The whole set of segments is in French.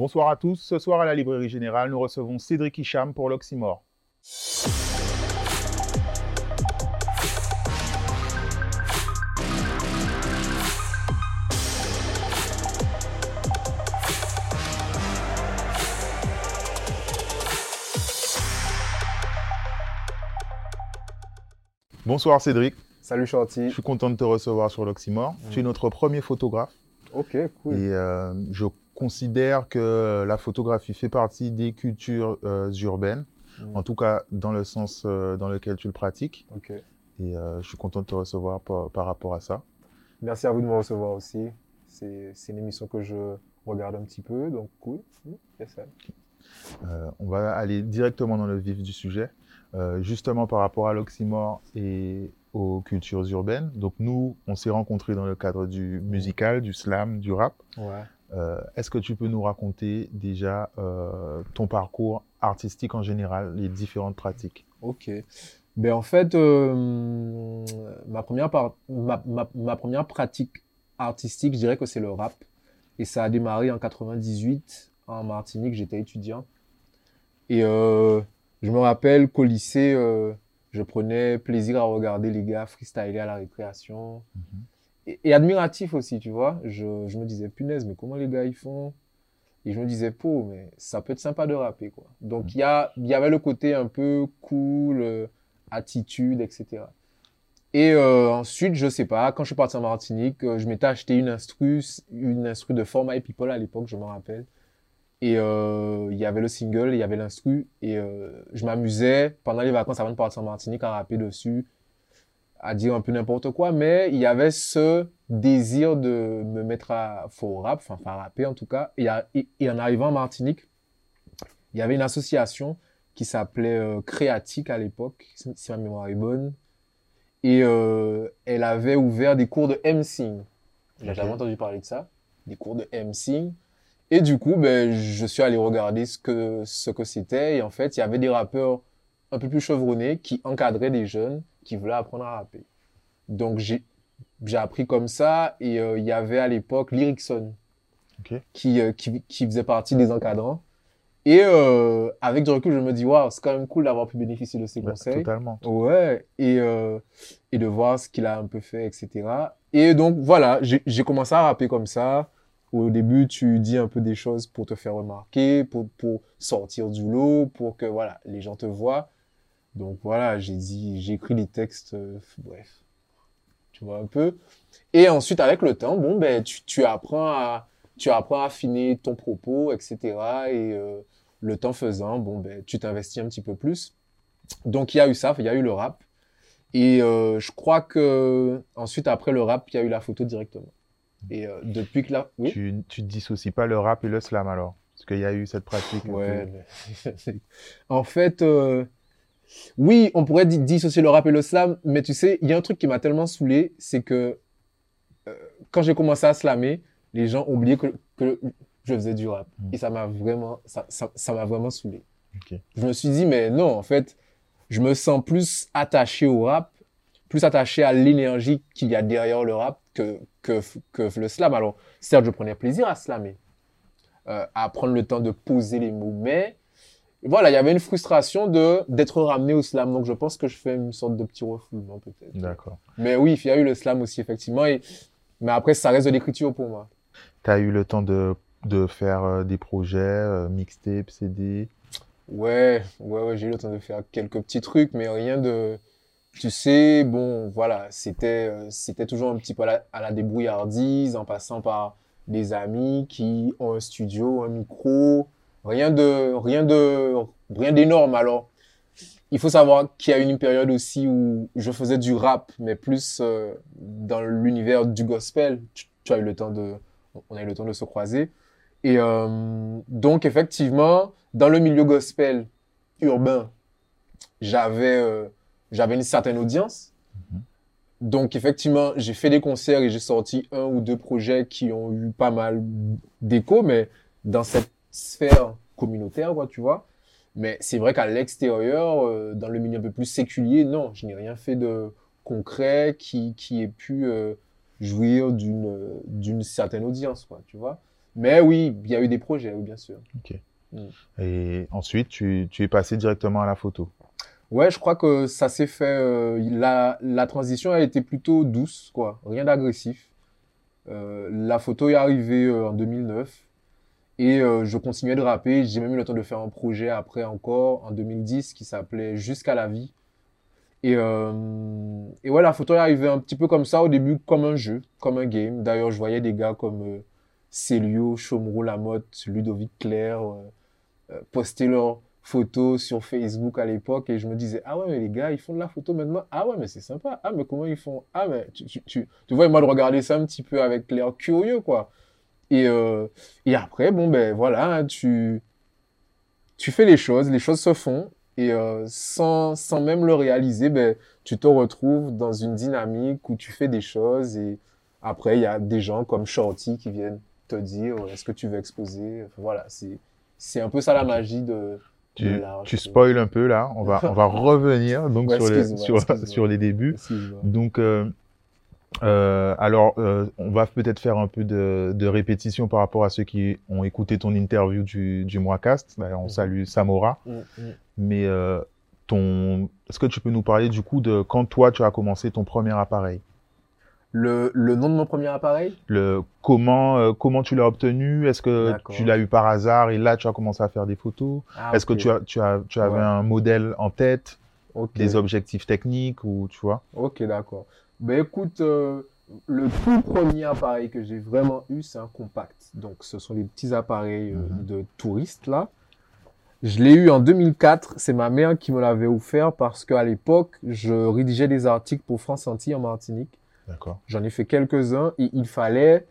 Bonsoir à tous. Ce soir à la Librairie Générale, nous recevons Cédric Hicham pour l'Oxymore. Bonsoir Cédric. Salut Chanty. Je suis content de te recevoir sur l'Oxymore. Tu es notre premier photographe. Ok, cool. Et euh, je considère que la photographie fait partie des cultures euh, urbaines, Mm. en tout cas dans le sens euh, dans lequel tu le pratiques. Et euh, je suis content de te recevoir par, par rapport à ça. Merci à vous de me recevoir aussi. C'est une émission que je regarde un petit peu, donc cool. Mm, on va aller directement dans le vif du sujet, justement par rapport à l'oxymore et aux cultures urbaines. Donc nous, on s'est rencontrés dans le cadre du musical, du slam, du rap. Ouais. Euh, Est-ce que tu peux nous raconter déjà euh, ton parcours artistique en général, les différentes pratiques? Ok. Ben en fait, euh, ma première par- ma, ma, ma première pratique artistique, je dirais que c'est le rap. Et ça a démarré en 98 en Martinique, j'étais étudiant. Et je me rappelle qu'au lycée, je prenais plaisir à regarder les gars freestyler à la récréation. Et, et admiratif aussi, tu vois. Je, je me disais, punaise, mais comment les gars ils font? Et je me disais, po, mais ça peut être sympa de rapper, quoi. Donc, il y, a, y avait le côté un peu cool, euh, attitude, etc. Et euh, ensuite, je sais pas, quand je suis parti en Martinique, euh, je m'étais acheté une instru, une instru de For My People à l'époque, je me rappelle. Et euh, il y avait le single, il y avait l'instru, et je m'amusais pendant les vacances avant de partir en Martinique à rapper dessus, à dire un peu n'importe quoi, mais il y avait ce désir de me mettre à faux rap, enfin, rapper en tout cas. Et, à- et- et en arrivant en Martinique, il y avait une association qui s'appelait euh, Créatique à l'époque, si ma mémoire est bonne. Et euh, elle avait ouvert des cours de MCing. J'ai jamais entendu parler de ça. Des cours de MCing. Et du coup, ben, je suis allé regarder ce que, ce que c'était. Et en fait, il y avait des rappeurs un peu plus chevronnés qui encadraient des jeunes qui voulaient apprendre à rapper. Donc, j'ai, appris comme ça. Et euh, il y avait à l'époque Lyricson Ok. qui, euh, qui, qui faisait partie des encadrants. Et euh, avec du recul, je me dis, waouh, c'est quand même cool d'avoir pu bénéficier de ses Bah, conseils. Totalement. Ouais, et, et de voir ce qu'il a un peu fait, etc. Et donc, voilà, j'ai j'ai commencé à rapper comme ça. Au début, tu dis un peu des choses pour te faire remarquer, pour, pour sortir du lot, pour que, voilà, les gens te voient. Donc, voilà, j'ai dit, j'ai écrit les textes, euh, bref, tu vois un peu. Et ensuite, avec le temps, bon, ben, tu, tu apprends à, tu apprends à affiner ton propos, etc. Et euh, le temps faisant, bon, ben, tu t'investis un petit peu plus. Donc il y a eu ça, il y a eu le rap. Et euh, je crois que ensuite après le rap, il y a eu la photo directement. Et depuis que là, oui? Tu, tu dissocies pas le rap et le slam alors? Parce qu'il y a eu cette pratique. Ouais. mais- en fait, oui, on pourrait di- dissocier le rap et le slam, mais tu sais, il y a un truc qui m'a tellement saoulé, c'est que euh, quand j'ai commencé à slammer, les gens oublié que, que je faisais du rap. Mm. Et ça m'a vraiment, ça, ça, ça m'a vraiment saoulé. Je me suis dit, mais non, en fait, je me sens plus attaché au rap, plus attaché à l'énergie qu'il y a derrière le rap que, que, que le slam. Alors, certes, je prenais plaisir à slammer, euh, à prendre le temps de poser les mots, mais voilà, il y avait une frustration de d'être ramené au slam. Donc, je pense que je fais une sorte de petit refoulement, peut-être. D'accord. Mais oui, il y a eu le slam aussi, effectivement. Et, mais après, ça reste de l'écriture pour moi. Tu as eu le temps de, de faire euh, des projets, euh, mixtape, CD Ouais, ouais, ouais, j'ai eu le temps de faire quelques petits trucs, mais rien de, tu sais, bon, voilà, c'était, euh, c'était toujours un petit peu à la, à la débrouillardise, en passant par des amis qui ont un studio, un micro, rien de, rien de, rien d'énorme. Alors, il faut savoir qu'il y a eu une période aussi où je faisais du rap, mais plus euh, dans l'univers du gospel. Tu, tu as eu le temps de, on a eu le temps de se croiser. Et euh, donc, effectivement, dans le milieu gospel urbain, j'avais euh, j'avais une certaine audience. Mhm. Donc, effectivement, j'ai fait des concerts et j'ai sorti un ou deux projets qui ont eu pas mal d'écho, mais dans cette sphère communautaire, quoi, tu vois. Mais c'est vrai qu'à l'extérieur, euh, dans le milieu un peu plus séculier, non, je n'ai rien fait de concret qui, qui ait pu euh, jouir d'une d'une certaine audience, quoi, tu vois. Mais oui, il y a eu des projets, oui, bien sûr. Et ensuite, tu, tu es passé directement à la photo. Ouais, je crois que ça s'est fait. euh, la, la transition a été plutôt douce, quoi. Rien d'agressif. La photo est arrivée en 2009 et euh, je continuais de rapper. J'ai même eu le temps de faire un projet après encore en 2010 qui s'appelait Jusqu'à la vie. Et, euh, et ouais, la photo est arrivée un petit peu comme ça au début, comme un jeu, comme un game. D'ailleurs, je voyais des gars comme euh, Célio, Chomro Lamotte, Ludovic Claire poster leurs photos sur Facebook à l'époque et je me disais, ah ouais, mais les gars, ils font de la photo maintenant. Ah ouais, mais c'est sympa. Ah, mais comment ils font? Ah, mais tu, tu, tu, tu vois, moi de regarder ça un petit peu avec l'air curieux, quoi. Et, euh, et après, bon, ben voilà, tu, tu fais les choses, les choses se font. Et euh, sans, sans même le réaliser, ben, tu te retrouves dans une dynamique où tu fais des choses et après, il y a des gens comme Shorty qui viennent te dire, est-ce que tu veux exposer? Enfin, Voilà, c'est, un peu ça la magie de, Tu, spoil un peu là. On va, on va revenir donc Ouais, sur, les, sur, les débuts. Donc, euh, euh, alors, euh, on va peut-être faire un peu de, de répétition par rapport à ceux qui ont écouté ton interview du, du on Mhm. salue Samora. Mm, mm. Mais euh, ton, est-ce que tu peux nous parler du coup de quand toi tu as commencé ton premier appareil? Le, le nom de mon premier appareil? Le comment euh, comment tu l'as obtenu? Est-ce que tu l'as eu par hasard et là tu as commencé à faire des photos? Ah, Est-ce que tu as tu as tu avais Ouais. un modèle en tête, Ok. des objectifs techniques ou tu vois? Ok, d'accord. Ben écoute, euh, le tout premier appareil que j'ai vraiment eu, c'est un compact. Donc, ce sont les petits appareils euh, Mhm. de touristes là. Je l'ai eu en 2004. C'est ma mère qui me l'avait offert parce qu'à l'époque, je rédigeais des articles pour France Antilles en Martinique. D'accord. J'en ai fait quelques-uns et il fallait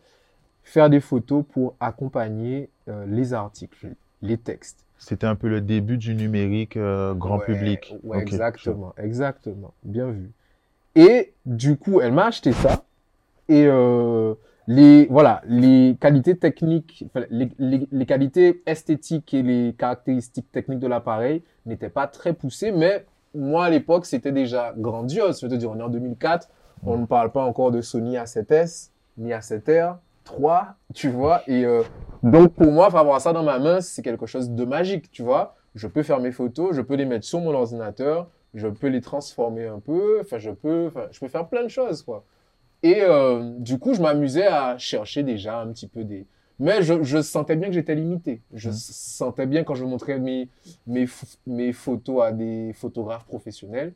faire des photos pour accompagner euh, les articles, les textes. C'était un peu le début du numérique euh, grand Ouais, public. exactement, exactement. Bien vu. Et du coup, elle m'a acheté ça. Et euh, les, voilà, les qualités techniques, les qualités esthétiques et les caractéristiques techniques de l'appareil n'étaient pas très poussées, mais moi, à l'époque, c'était déjà grandiose. Je veux te dire, on est en 2004, on ne parle pas encore de Sony A7S, ni A7R, 3, tu vois. Et euh, donc, pour moi, avoir ça dans ma main, c'est quelque chose de magique, tu vois. Je peux faire mes photos, je peux les mettre sur mon ordinateur, je peux les transformer un peu, enfin, je peux, enfin, je peux faire plein de choses, quoi. Et euh, du coup, je m'amusais à chercher déjà un petit peu des... Mais je, je sentais bien que j'étais limité. Je Mhm. sentais bien quand je montrais mes, mes, mes photos à des photographes professionnels,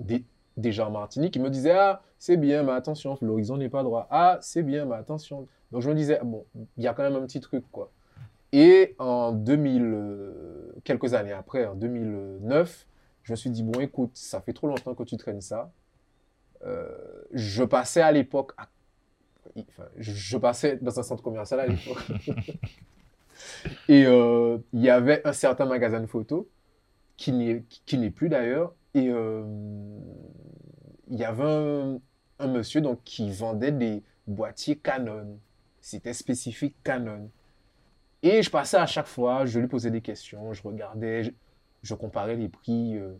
des, déjà en Martinique, ils me disaient Ah, c'est bien, mais attention, l'horizon n'est pas droit. Ah, c'est bien, mais attention. Donc je me disais Bon, il y a quand même un petit truc, quoi. Et en 2000, euh, quelques années après, en 2009, je me suis dit Bon, écoute, ça fait trop longtemps que tu traînes ça. Euh, je passais à l'époque, à- enfin, je passais dans un centre commercial à l'époque. Et euh, il y avait un certain magasin de photos, qui n'est qui n'est plus d'ailleurs. Et euh, il y avait un, un monsieur donc, qui vendait des boîtiers Canon. C'était spécifique Canon. Et je passais à chaque fois, je lui posais des questions, je regardais, je, comparais les prix. euh,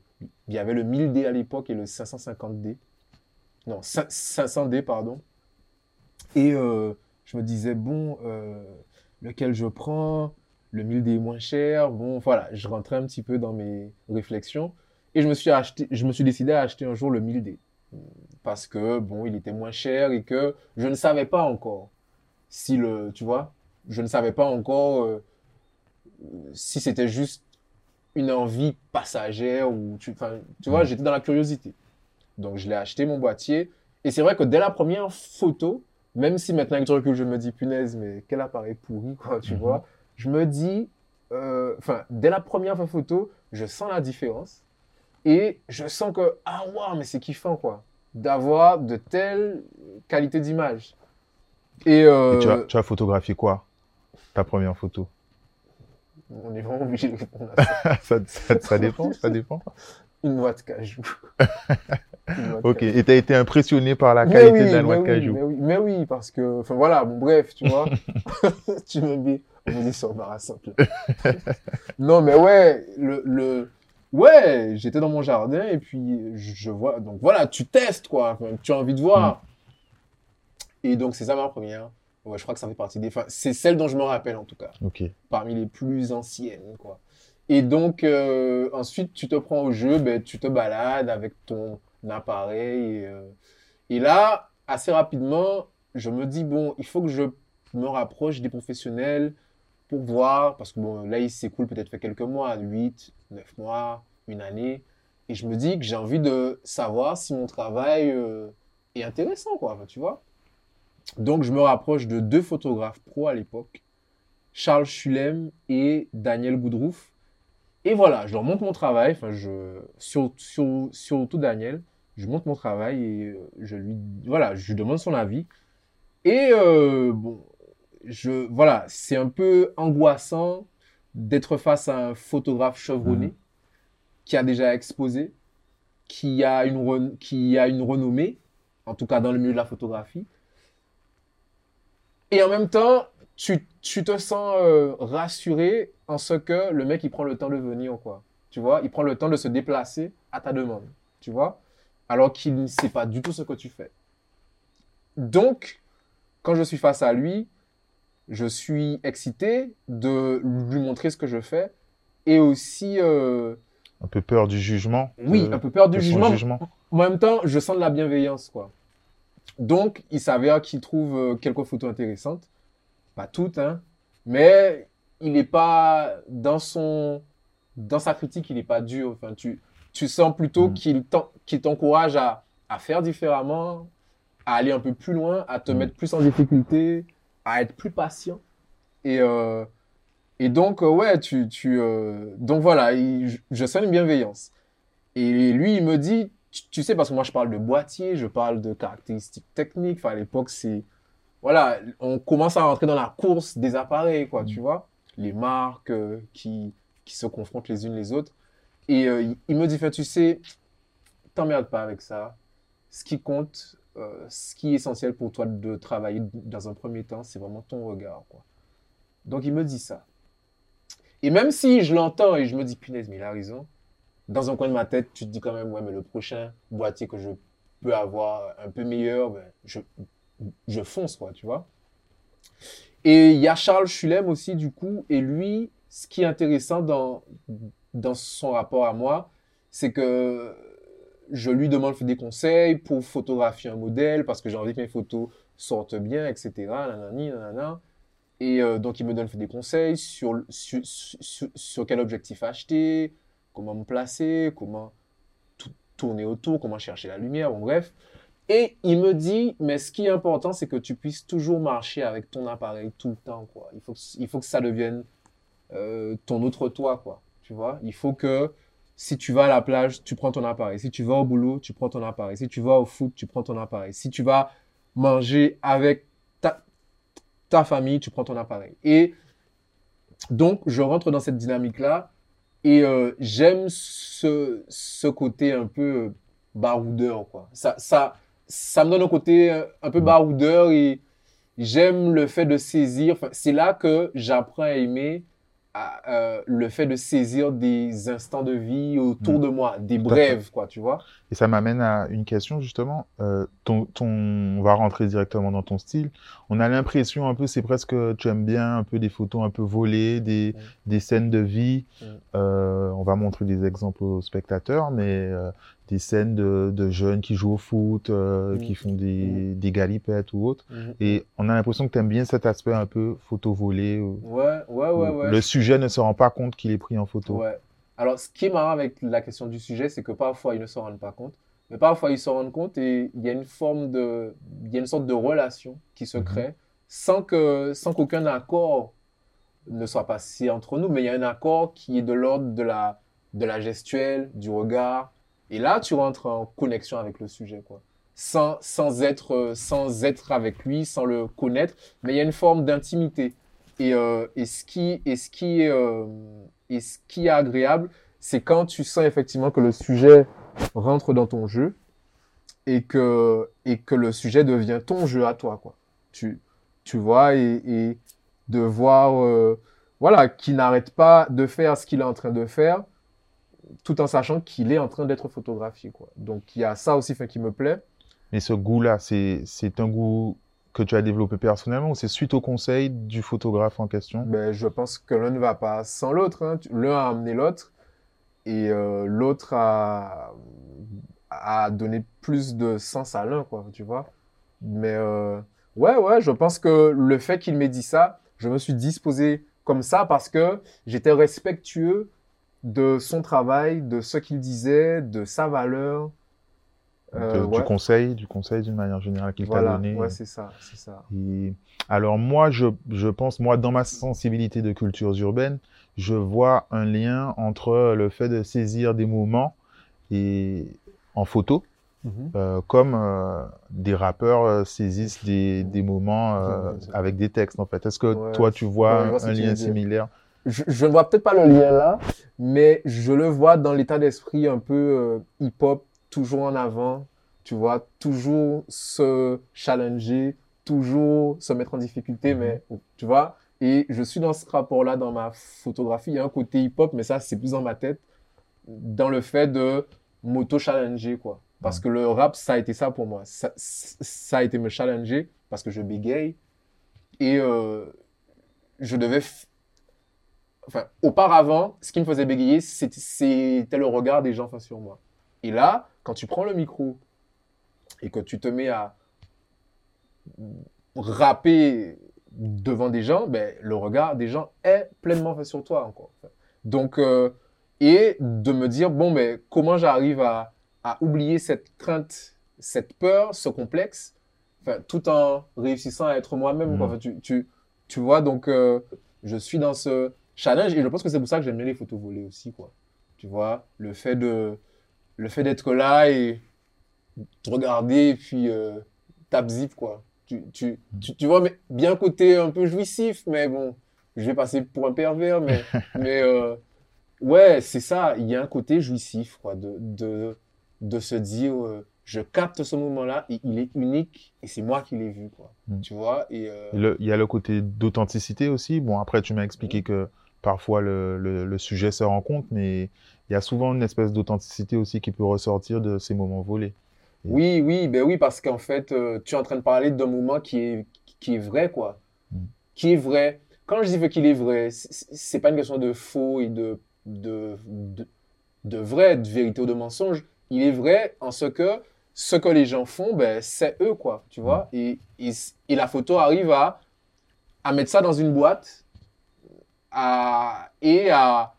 il y avait le 1000D à l'époque et le 550D. Non, 5- 500D, pardon. Et euh, je me disais, bon, euh, lequel je prends? Le 1000D est moins cher. Bon, voilà, je rentrais un petit peu dans mes réflexions. Et je me suis, acheté, je me suis décidé à acheter un jour le 1000D. Parce que, bon, il était moins cher et que je ne savais pas encore si le, tu vois, je ne savais pas encore si c'était juste une envie passagère ou, tu, tu vois, Mm. j'étais dans la curiosité. Donc, je l'ai acheté, mon boîtier. Et c'est vrai que dès la première photo, même si maintenant avec du recul, je me dis, punaise, mais quel appareil pourri, quoi, tu Mhm. vois, je me dis, euh, enfin, dès la première photo, je sens la différence. Et je sens que, ah, waouh, mais c'est kiffant, quoi, d'avoir de telles qualités d'image. Et, euh, Et tu, as, tu as photographié quoi Ta première photo? On est vraiment obligé de répondre à ça. ça, ça, ça dépend, ça dépend. Une noix de cajou. Une noix de Ok, cajou. et tu as été impressionné par la Mais qualité oui, de la noix de oui, cajou. Mais oui, mais oui, parce que, enfin voilà, bon, bref, tu vois, tu me dis, on me dit c'est embarrassant. non, mais ouais, le, le, ouais, j'étais dans mon jardin et puis je, vois, donc voilà, tu testes quoi, tu as envie de voir. Mm. Et donc c'est ça ma première Ouais, je crois que ça fait partie des. Enfin, c'est celle dont je me rappelle en tout cas. Parmi les plus anciennes, quoi. Et donc, euh, ensuite, tu te prends au jeu, ben, tu te balades avec ton appareil. Et, euh, et là, assez rapidement, je me dis, bon, il faut que je me rapproche des professionnels pour voir, parce que bon, là, il s'écoule peut-être fait quelques mois, 8, 9 mois, une année. Et je me dis que j'ai envie de savoir si mon travail euh, est intéressant, quoi, tu vois. Donc, je me rapproche de deux photographes pro à l'époque, Charles Schulem et Daniel Goudrouf. Et voilà, je leur montre mon travail, enfin, je, sur, sur, surtout Daniel, je montre mon travail et euh, je lui, voilà, je lui demande son avis. Et euh, bon, je, voilà, c'est un peu angoissant d'être face à un photographe chevronné Mhm. qui a déjà exposé, qui a une, qui a une renommée, en tout cas dans le milieu de la photographie. Et en même temps, tu, tu te sens euh, rassuré en ce que le mec, il prend le temps de venir, quoi. Tu vois, il prend le temps de se déplacer à ta demande, tu vois, alors qu'il ne sait pas du tout ce que tu fais. Donc, quand je suis face à lui, je suis excité de lui montrer ce que je fais et aussi, euh, Un peu peur du jugement. oui, de- un peu peur du jugement. jugement. En même temps, je sens de la bienveillance, quoi. Donc, il s'avère qu'il trouve euh, quelques photos intéressantes. Pas toutes, hein. Mais il n'est pas dans son, dans sa critique, il n'est pas dur. Enfin, tu, tu sens plutôt Mm. qu'il t'en- qu'il t'encourage à, à faire différemment, à aller un peu plus loin, à te Mm. mettre plus en difficulté, à être plus patient. Et, euh, et donc, euh, ouais, tu, tu, euh, donc voilà, il- je, je sens une bienveillance. Et lui, il me dit, tu, sais, parce que moi, je parle de boîtier, je parle de caractéristiques techniques. Enfin, à l'époque, c'est, voilà, on commence à rentrer dans la course des appareils, quoi, tu vois. Les marques euh, qui, qui se confrontent les unes les autres. Et euh, il, me dit, tu sais, t'emmerdes pas avec ça. Ce qui compte, euh, ce qui est essentiel pour toi de travailler dans un premier temps, c'est vraiment ton regard, quoi. Donc, il me dit ça. Et même si je l'entends et je me dis, punaise, mais il a raison, dans un coin de ma tête, tu te dis quand même, ouais, mais le prochain boîtier que je peux avoir un peu meilleur, ben, je, je fonce, quoi, tu vois. Et il y a Charles Schulem aussi, du coup, et lui, ce qui est intéressant dans, dans son rapport à moi, c'est que je lui demande des conseils pour photographier un modèle, parce que j'ai envie que mes photos sortent bien, etc. Et euh, donc, il me donne des conseils sur, sur, sur quel objectif acheter, comment me placer, comment tourner autour, comment chercher la lumière, bon bref. Et il me dit, mais ce qui est important, c'est que tu puisses toujours marcher avec ton appareil tout le temps. Il faut que, il faut que ça devienne euh, ton autre toi, quoi. Tu vois, il faut que si tu vas à la plage, tu prends ton appareil. Si tu vas au boulot, tu prends ton appareil. Si tu vas au foot, tu prends ton appareil. Si tu vas manger avec ta famille, tu prends ton appareil. Et donc, je rentre dans cette dynamique-là et euh, j'aime ce, ce côté un peu euh, baroudeur, quoi. Ça, ça, ça me donne un côté euh, un peu baroudeur et j'aime le fait de saisir. C'est là que j'apprends à aimer à, euh, le fait de saisir des instants de vie autour Mm. de moi, des Tout brèves, quoi, tu vois. Et ça m'amène à une question justement. Euh, ton, ton, on va rentrer directement dans ton style. On a l'impression un peu, c'est presque, tu aimes bien un peu des photos un peu volées, des, Mm. des scènes de vie. Mm. Euh, on va montrer des exemples aux spectateurs, mais des scènes de, de jeunes qui jouent au foot, euh, Mm. qui font des, des galipettes ou autres. Mhm. Et on a l'impression que tu aimes bien cet aspect un peu photo volée. où- Ouais, ouais, ouais. Le sujet ne se rend pas compte qu'il est pris en photo. Ouais. Alors, ce qui est marrant avec la question du sujet, c'est que parfois ils ne s'en rendent pas compte, mais parfois ils s'en rendent compte et il y a une forme de, il y a une sorte de relation qui se Mhm. crée sans que, sans qu'aucun accord ne soit passé entre nous, mais il y a un accord qui est de l'ordre de la, de la gestuelle, du regard, et là tu rentres en connexion avec le sujet, quoi. Sans, sans être, euh, sans être avec lui, sans le connaître, mais il y a une forme d'intimité. Et, euh, et ce qui, et ce qui est, euh, et ce qui est agréable, c'est quand tu sens effectivement que le sujet rentre dans ton jeu et que, et que le sujet devient ton jeu à toi, quoi. Tu, tu vois, et, et de voir, euh, voilà, qu'il n'arrête pas de faire ce qu'il est en train de faire, tout en sachant qu'il est en train d'être photographié, quoi. Donc, il y a ça aussi, qui me plaît. Mais ce goût-là, c'est, c'est un goût que tu as développé personnellement ou c'est suite au conseil du photographe en question? Ben, Je pense que l'un ne va pas sans l'autre. Hein. L'un a amené l'autre et euh, l'autre a, a donné plus de sens à l'un, quoi, tu vois. Mais euh, ouais, ouais, je pense que le fait qu'il m'ait dit ça, je me suis disposé comme ça parce que j'étais respectueux de son travail, de ce qu'il disait, de sa valeur. Euh, du conseil, du conseil d'une manière générale qu'il t'a donné. Ouais, c'est ça, c'est ça. alors moi, je, je, pense, moi, dans ma sensibilité de cultures urbaines, je vois un lien entre le fait de saisir des moments et en photo, mhm. euh, comme euh, des rappeurs euh, saisissent des, des moments avec des textes en fait. Est-ce que toi tu vois un, lien similaire je, ne vois peut-être pas le lien là, mais je le vois dans l'état d'esprit un peu hip-hop, toujours en avant, tu vois, toujours se challenger, toujours se mettre en difficulté, mhm. mais tu vois, et je suis dans ce rapport-là dans ma photographie. Il y a un côté hip-hop, mais ça, c'est plus dans ma tête, dans le fait de m'auto-challenger, quoi. Parce que le rap, ça a été ça pour moi. Ça, ça a été me challenger parce que je bégaye. Et euh, je devais enfin, auparavant, ce qui me faisait bégayer, c'était le regard des gens face sur moi. Et là, quand tu prends le micro et que tu te mets à rapper devant des gens, ben, le regard des gens est pleinement fait sur toi encore. Donc, euh, et de me dire, bon, mais ben, comment j'arrive à, à, oublier cette crainte, cette peur, ce complexe, tout en réussissant à être moi-même. Mmh. tu, tu, tu, vois, donc euh, je suis dans ce challenge et je pense que c'est pour ça que j'aime bien les photos volées aussi, quoi. Tu vois, le fait de le fait d'être là et de regarder et puis euh, tap zip, quoi. Tu, tu, tu, vois, mais bien côté un peu jouissif, mais bon, je vais passer pour un pervers, mais, mais euh, ouais, c'est ça. Il y a un côté jouissif, quoi, de, de, de se dire, euh, je capte ce moment-là et il est unique et c'est moi qui l'ai vu, quoi. Mm. Tu vois et, euh, Il y a le côté d'authenticité aussi. Bon, après, tu m'as expliqué mm. que parfois le, le, le, sujet se rencontre, mais il y a souvent une espèce d'authenticité aussi qui peut ressortir de ces moments volés. Oui, oui, ben oui, parce qu'en fait, euh, tu es en train de parler d'un moment qui est, qui est vrai, quoi. Mm. Qui est vrai. Quand je dis qu'il est vrai, c'est pas une question de faux et de, de, de, vrai, de vérité ou de mensonge. Il est vrai en ce que ce que les gens font, ben, c'est eux, quoi. Tu vois mm. et, et, la photo arrive à, à mettre ça dans une boîte à, et à.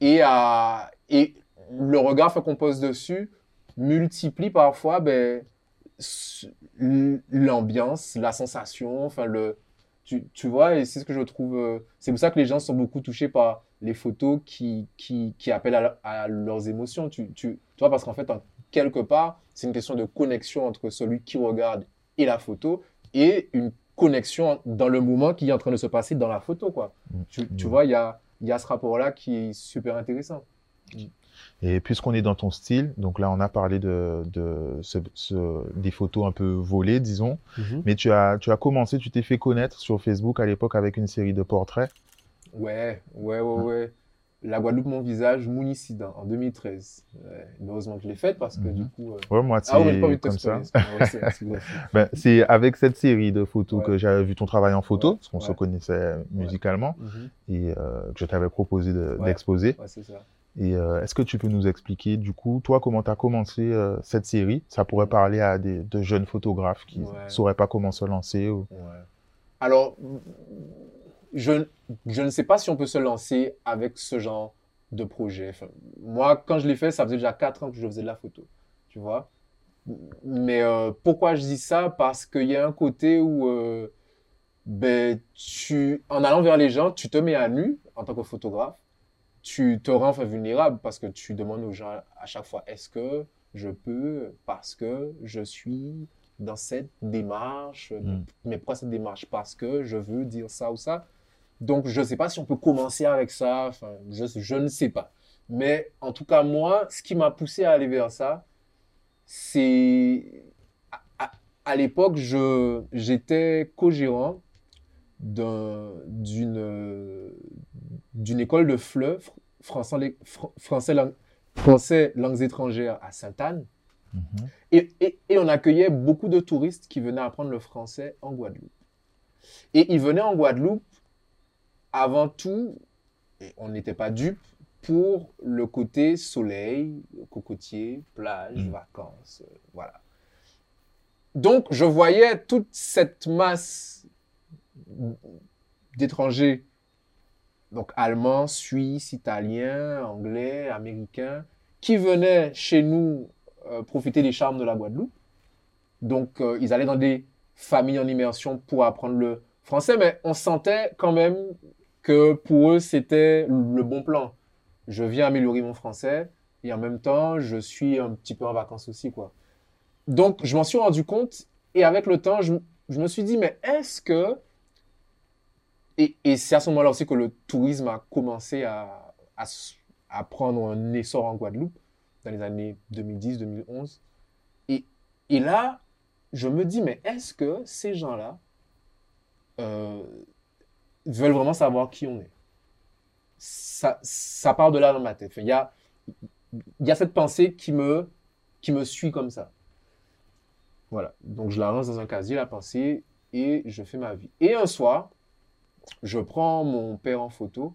Et, le regard qu'on pose dessus multiplie parfois ben, l'ambiance, la sensation, tu, vois, c'est ce que je trouve. Euh, c'est pour ça que les gens sont beaucoup touchés par les photos qui, appellent à, leurs émotions. Parce qu'en fait, quelque part, c'est une question de connexion entre celui qui regarde et la photo et une connexion dans le moment qui est en train de se passer dans la photo, quoi. Mm. Tu, tu, mm. vois, il y a, y a ce rapport-là qui est super intéressant. Et puisqu'on est dans ton style, donc là on a parlé de, de ce, ce, des photos un peu volées, disons, mhm. mais tu as, tu as commencé, tu t'es fait connaître sur Facebook à l'époque avec une série de portraits. Ouais, ouais, ouais, ouais. La Guadeloupe, mon visage, Mounicident, en 2013. heureusement que je l'ai faite parce que du mhm. coup. Euh... Ouais, moi, c'est ah, comme ça. ben, c'est avec cette série de photos que j'avais vu ton travail en photo, parce qu'on se connaissait musicalement, mhm. et euh, que je t'avais proposé d'exposer. ouais, c'est ça. Et euh, est-ce que tu peux nous expliquer, du coup, toi, comment tu as commencé euh, cette série? Ça pourrait parler à des de jeunes photographes qui ne sauraient pas comment se lancer. Ou... Alors, je, je ne sais pas si on peut se lancer avec ce genre de projet. moi, quand je l'ai fait, ça faisait déjà 4 ans que je faisais de la photo, tu vois. Mais euh, pourquoi je dis ça? Parce qu'il y a un côté où, ben, tu, en allant vers les gens, tu te mets à nu en tant que photographe tu te rends vulnérable parce que tu demandes aux gens à chaque fois est-ce que je peux? Parce que je suis dans cette démarche mm. mais pourquoi cette démarche parce que je veux dire ça ou ça donc je ne sais pas si on peut commencer avec ça enfin je, je ne sais pas mais en tout cas moi ce qui m'a poussé à aller vers ça c'est à, à l'époque je j'étais co-gérant d'une d'une école de fleuve français, français, français langues étrangères à Sainte-Anne. Mhm. Et, et, et on accueillait beaucoup de touristes qui venaient apprendre le français en Guadeloupe. Et ils venaient en Guadeloupe avant tout, on n'était pas dupes, pour le côté soleil, cocotier, plage, Mm. vacances, euh, voilà. Donc, je voyais toute cette masse d'étrangers, donc allemands, suisses, italiens, anglais, américains, qui venaient chez nous euh, profiter des charmes de la Guadeloupe. Donc, euh, ils allaient dans des familles en immersion pour apprendre le français, mais on sentait quand même que pour eux, c'était le bon plan. Je viens améliorer mon français et en même temps, je suis un petit peu en vacances aussi, quoi. Donc, je m'en suis rendu compte et avec le temps, je, me suis dit, mais est-ce que... Et, c'est à ce moment-là aussi que le tourisme a commencé à, prendre un essor en Guadeloupe, dans les années 2010-2011. Et, et là, je me dis, mais est-ce que ces gens-là euh, veulent vraiment savoir qui on est ça, ça part de là dans ma tête. Il y a, y a cette pensée qui me, qui me suit comme ça. Voilà. Donc, je la lance dans un casier, la pensée, et je fais ma vie. Et un soir, je prends mon père en photo.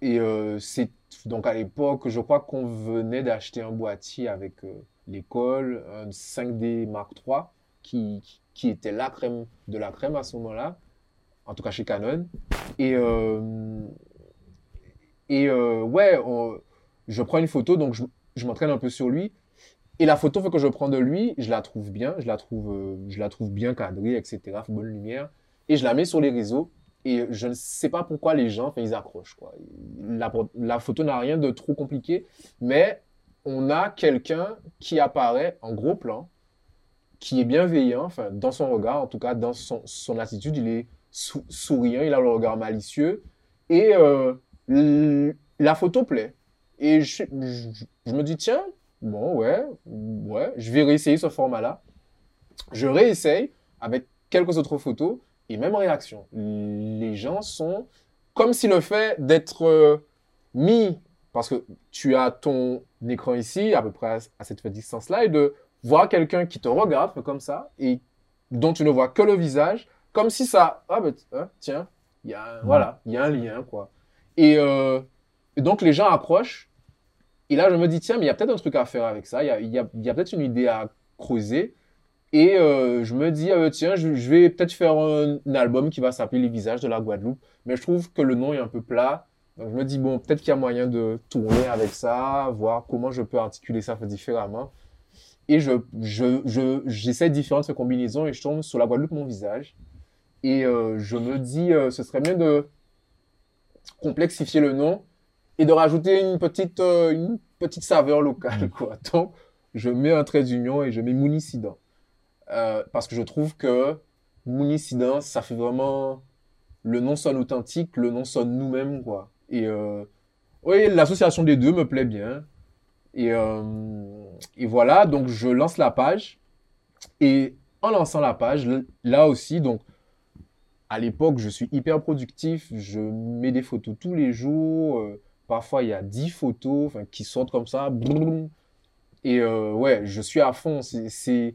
Et euh, c'est donc à l'époque, je crois qu'on venait d'acheter un boîtier avec euh, l'école, un 5D Mark III, qui, qui était la crème de la crème à ce moment-là, en tout cas chez Canon. Et, euh, et euh, ouais, je prends une photo, donc je, je m'entraîne un peu sur lui. Et la photo que je prends de lui, je la trouve bien, je la trouve, je la trouve bien cadrée, etc., bonne lumière. Et je la mets sur les réseaux. Et je ne sais pas pourquoi les gens, ils accrochent, quoi. La, la photo n'a rien de trop compliqué, mais on a quelqu'un qui apparaît en gros plan, qui est bienveillant, enfin, dans son regard, en tout cas, dans son, son attitude, il est sou- souriant, il a le regard malicieux, et euh, la photo plaît. Et je me dis, tiens, bon, ouais, ouais, je vais réessayer ce format-là. Je réessaye avec quelques autres photos, et même réaction. Les gens sont comme si le fait d'être euh, mis, parce que tu as ton écran ici, à peu près à, à cette distance-là, et de voir quelqu'un qui te regarde comme ça, et dont tu ne vois que le visage, comme si ça, ah ben, hein, tiens, il y a, un- voilà, il y a un lien, quoi. Et, euh, et donc les gens approchent, et là je me dis, tiens, mais il y a peut-être un truc à faire avec ça, il y a, y a, il y a peut-être une idée à creuser, et euh, je me dis, euh, tiens, je, je vais peut-être faire un, un album qui va s'appeler Les visages de la Guadeloupe, mais je trouve que le nom est un peu plat, donc je me dis, bon, peut-être qu'il y a moyen de tourner avec ça, voir comment je peux articuler ça différemment. Et je, je, je, j'essaie différentes combinaisons et je tombe sur la Guadeloupe, mon visage. Et euh, je me dis, euh, ce serait bien de complexifier le nom et de rajouter une petite, euh, une petite saveur locale, quoi. Donc, je mets un trait d'union et je mets Mounicident. Euh, parce que je trouve que Mounicident, ça fait vraiment... Le nom sonne authentique, le nom sonne nous-mêmes, quoi. Et oui, l'association des deux me plaît bien. Et, et voilà, donc je lance la page. Et en lançant la page, là aussi, donc à l'époque, je suis hyper productif. Je mets des photos tous les jours. euh, parfois, il y a 10 photos qui sortent comme ça. Brrr. Et euh, ouais, je suis à fond. C'est-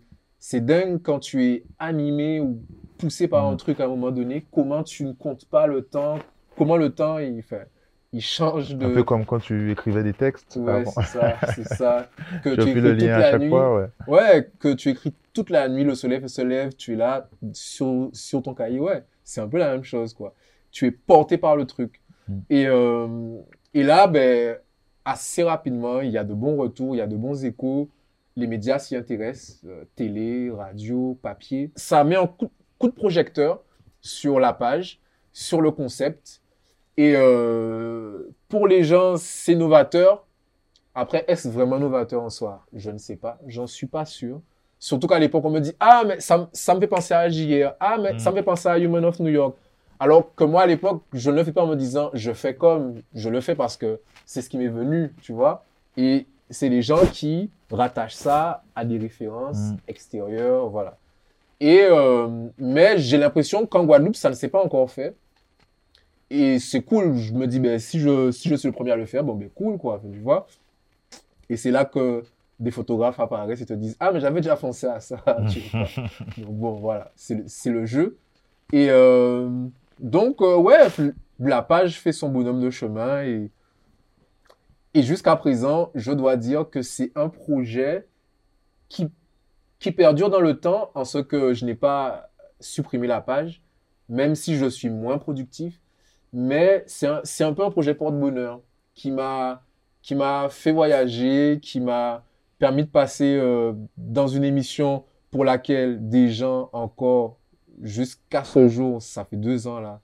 dingue quand tu es animé ou poussé par un Mhm. truc à un moment donné. Comment tu ne comptes pas le temps Comment le temps, il, fait, il change de... Un peu comme quand tu écrivais des textes Ouais, c'est ça, c'est ça. Que Tu fait le écris toute lien à la chaque nuit. fois, ouais. Ouais, que tu écris toute la nuit, le soleil se lève, tu es là sur, sur ton cahier. Ouais, c'est un peu la même chose, quoi. Tu es porté par le truc. Mm. Et, euh, et là, ben, assez rapidement, il y a de bons retours, il y a de bons échos. Les médias s'y intéressent, euh, télé, radio, papier. Ça met un coup, coup de projecteur sur la page, sur le concept. Et euh, pour les gens, c'est novateur. Après, est-ce vraiment novateur en soi? Je ne sais pas. J'en suis pas sûr. Surtout qu'à l'époque, on me dit Ah, mais ça, ça me fait penser à JR. Ah, mais Mm. ça me fait penser à Human of New York. Alors que moi, à l'époque, je ne le fais pas en me disant Je fais comme. Je le fais parce que c'est ce qui m'est venu, tu vois. Et c'est les gens qui rattachent ça à des références Mm. extérieures, voilà. Et, euh, mais j'ai l'impression qu'en Guadeloupe, ça ne s'est pas encore fait. Et c'est cool. Je me dis, ben, si je, si je suis le premier à le faire, bon, ben, cool, quoi. Tu vois. Et c'est là que des photographes apparaissent et te disent Ah, mais j'avais déjà pensé à ça. tu vois. donc bon, voilà, c'est le, le jeu. Et euh, donc, euh, ouais, la page fait son bonhomme de chemin. Et, et jusqu'à présent, je dois dire que c'est un projet qui, qui perdure dans le temps en ce que je n'ai pas supprimé la page, même si je suis moins productif. Mais c'est un, un peu un projet porte-bonheur qui m'a qui m'a fait voyager, qui m'a permis de passer euh, dans une émission pour laquelle des gens encore jusqu'à ce jour, ça fait deux ans là,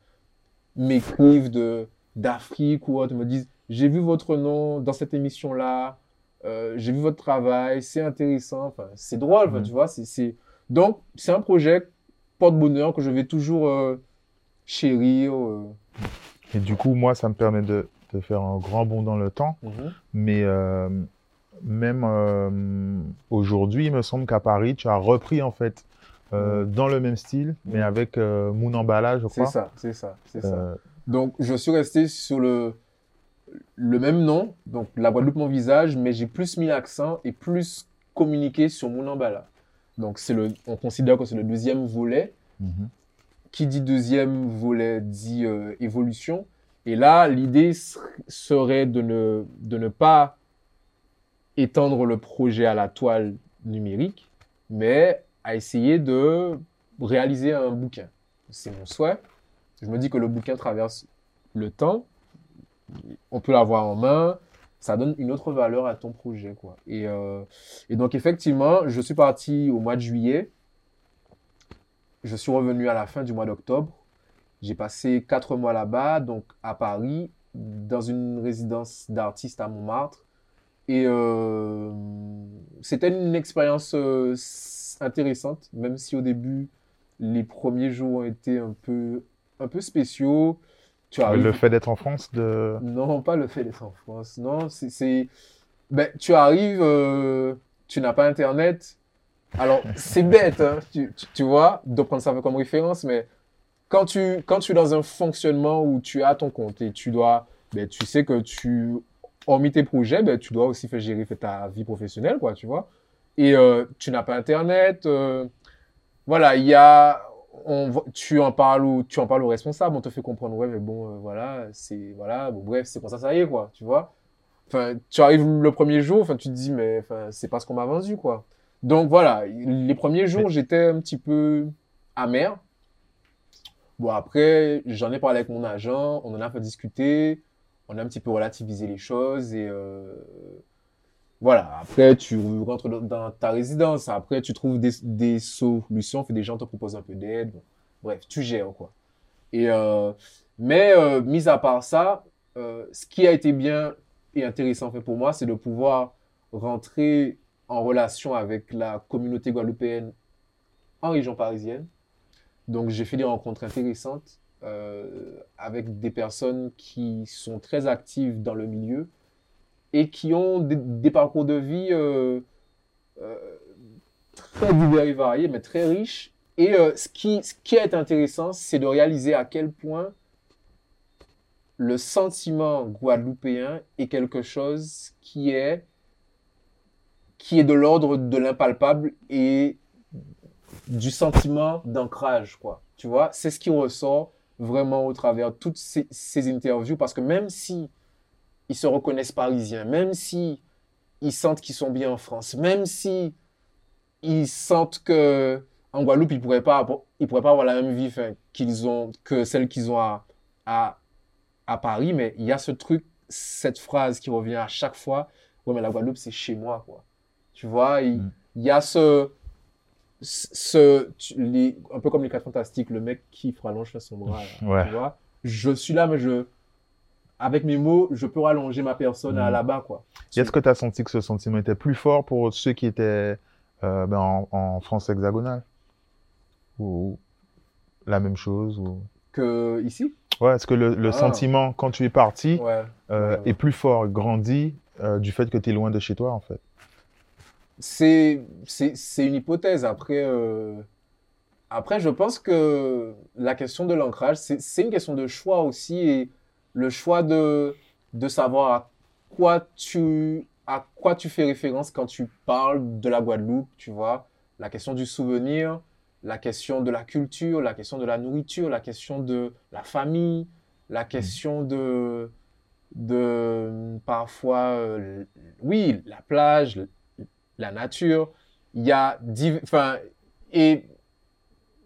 m'écrivent de d'Afrique ou autre, me disent j'ai vu votre nom dans cette émission là, euh, j'ai vu votre travail, c'est intéressant, enfin c'est drôle, Mhm. tu vois, c'est c'est donc c'est un projet porte-bonheur que je vais toujours euh, chérir. euh. Et du coup, moi, ça me permet de, de faire un grand bond dans le temps. Mais euh, même euh, aujourd'hui, il me semble qu'à Paris, tu as repris en fait euh, dans le même style, mais Mhm. avec euh, Moon Emballage, je C'est crois. ça, c'est ça, c'est ça. Donc, je suis resté sur le, le même nom, donc la Guadeloupe, mon visage, mais j'ai plus mis l'accent et plus communiqué sur mon emballage. Donc, c'est le, on considère que c'est le deuxième volet. mhm. Qui dit deuxième volet dit évolution. Et là, l'idée ser- serait de ne, de ne pas étendre le projet à la toile numérique, mais à essayer de réaliser un bouquin. C'est mon souhait. Je me dis que le bouquin traverse le temps, on peut l'avoir en main, ça donne une autre valeur à ton projet, quoi. Et, euh, et donc, effectivement, je suis parti au mois de juillet. Je suis revenu à la fin du mois d'octobre. J'ai passé quatre mois là-bas, donc à Paris, dans une résidence d'artiste à Montmartre. Et euh, c'était une expérience euh, intéressante, même si au début, les premiers jours ont été un peu, un peu spéciaux. Tu arrives- Le fait d'être en France, de... non, pas le fait d'être en France. Non, c'est, Ben, tu arrives, euh, tu n'as pas Internet. Alors, c'est bête, hein, tu, tu, tu vois, de prendre ça comme référence, mais quand tu, quand tu es dans un fonctionnement où tu as ton compte et tu dois, ben, tu sais que tu, hormis tes projets, ben, tu dois aussi faire gérer ta vie professionnelle, quoi, tu vois. Et euh, tu n'as pas Internet. euh, voilà, il y a, on, tu en parles au, tu en parles au responsable, on te fait comprendre, ouais, mais bon, euh, voilà, c'est, voilà, bon, bref, c'est comme ça, ça y est, quoi, tu vois. Enfin, tu arrives le premier jour, enfin, tu te dis, mais, enfin, c'est pas ce qu'on m'a vendu, quoi. Donc, voilà, les premiers jours, j'étais un petit peu amer. Bon, après, j'en ai parlé avec mon agent, on en a fait discuter, on a un petit peu relativisé les choses et, euh, voilà, après tu rentres dans- ta résidence, après tu trouves des, des solutions, des gens te proposent un peu d'aide, bon, bref, tu gères quoi. Et euh, mais euh, mis à part ça, ce qui a été bien et intéressant fait pour moi, c'est de pouvoir rentrer en relation avec la communauté guadeloupéenne en région parisienne. Donc j'ai fait des rencontres intéressantes avec des personnes qui sont très actives dans le milieu et qui ont des, parcours de vie euh, euh, très divers et variés, mais très riches. Et euh, ce, qui, ce qui est intéressant, c'est de réaliser à quel point le sentiment guadeloupéen est quelque chose qui est, qui est de l'ordre de l'impalpable et du sentiment d'ancrage, quoi. Tu vois, c'est ce qui ressort vraiment au travers de toutes ces, ces interviews, parce que même si ils se reconnaissent parisiens, même si ils sentent qu'ils sont bien en France, même si ils sentent que en Guadeloupe ils pourraient pas, ils pourraient pas avoir la même vie qu'ils ont que celle qu'ils ont à, à à Paris, mais il y a ce truc, cette phrase qui revient à chaque fois. Ouais, mais la Guadeloupe c'est chez moi, quoi. Tu vois, il, Mm. il y a ce ce les, un peu comme les quatre fantastiques, le mec qui rallonge son bras, là, Ouais. tu vois. Je suis là, mais je avec mes mots, je peux rallonger ma personne à Mm. là-bas, quoi. Est-ce que tu as senti que ce sentiment était plus fort pour ceux qui étaient euh, ben, en, en France hexagonale? Ou la même chose ou... Que ici? Ouais, est-ce que le, le Ah. sentiment, quand tu es parti, Ouais. euh, ouais, ouais. est plus fort, grandit euh, du fait que tu es loin de chez toi, en fait? C'est, c'est, c'est une hypothèse. Après, euh, après, je pense que la question de l'ancrage, c'est, c'est une question de choix aussi et le choix de, de savoir à quoi tu à quoi tu fais référence quand tu parles de la Guadeloupe, tu vois La question du souvenir, la question de la culture, la question de la nourriture, la question de la famille, la question de, de parfois, euh, oui, la plage, la nature. Il y a, enfin, et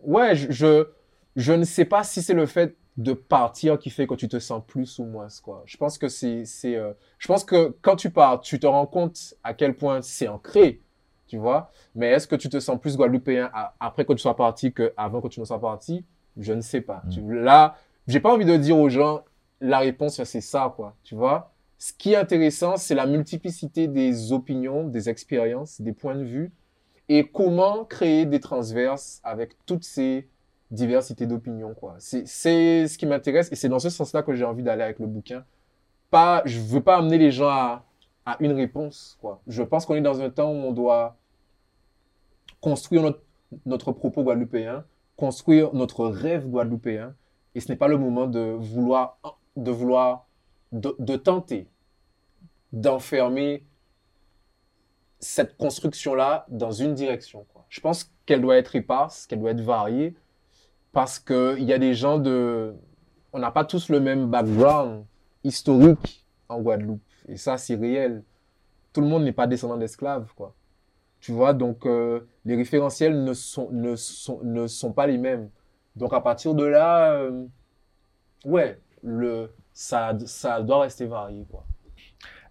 ouais, je, je ne sais pas si c'est le fait de partir qui fait que tu te sens plus ou moins quoi. Je pense que c'est c'est euh, je pense que quand tu pars, tu te rends compte à quel point c'est ancré, tu vois. Mais est-ce que tu te sens plus guadeloupéen après que tu sois parti que avant que tu ne sois parti? Je ne sais pas. Tu, mm. là, j'ai pas envie de dire aux gens la réponse c'est ça quoi, tu vois. Ce qui est intéressant, c'est la multiplicité des opinions, des expériences, des points de vue et comment créer des transverses avec toutes ces diversité d'opinions. C'est ce qui m'intéresse et c'est dans ce sens-là que j'ai envie d'aller avec le bouquin. Pas, je veux pas amener les gens à, une réponse. Je pense qu'on est dans un temps où on doit construire notre, notre propos guadeloupéen, construire notre rêve guadeloupéen et ce n'est pas le moment de vouloir, de vouloir, de, tenter d'enfermer cette construction-là dans une direction. Je pense qu'elle doit être éparse, qu'elle doit être variée, parce qu'il y a des gens de... On n'a pas tous le même background historique en Guadeloupe. Et ça, c'est réel. Tout le monde n'est pas descendant d'esclaves, quoi. Tu vois, donc euh, les référentiels ne sont, ne, sont, ne sont pas les mêmes. Donc à partir de là, euh, ouais, le, ça, ça doit rester varié, quoi.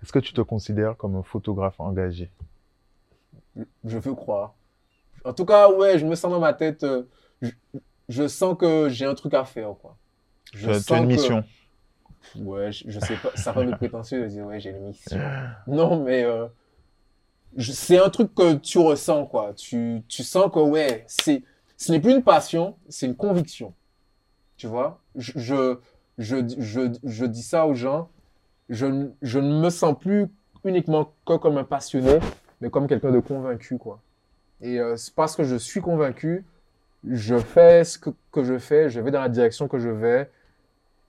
Est-ce que tu te considères comme un photographe engagé? Je veux croire. En tout cas, ouais, je me sens dans ma tête. Euh, je sens que j'ai un truc à faire, quoi. Je tu as une mission. Ouais, je, sais pas, ça rend prétentieux de dire, ouais, j'ai une mission. Non, mais euh, c'est un truc que tu ressens, quoi. Tu, tu sens que, ouais, c'est, ce n'est plus une passion, c'est une conviction. Tu vois? Je, je, je, je, je dis ça aux gens. Je, je ne me sens plus uniquement que comme un passionné, mais comme quelqu'un de convaincu, quoi. Et euh, c'est parce que je suis convaincu je fais ce que, que, je fais, je vais dans la direction que je vais.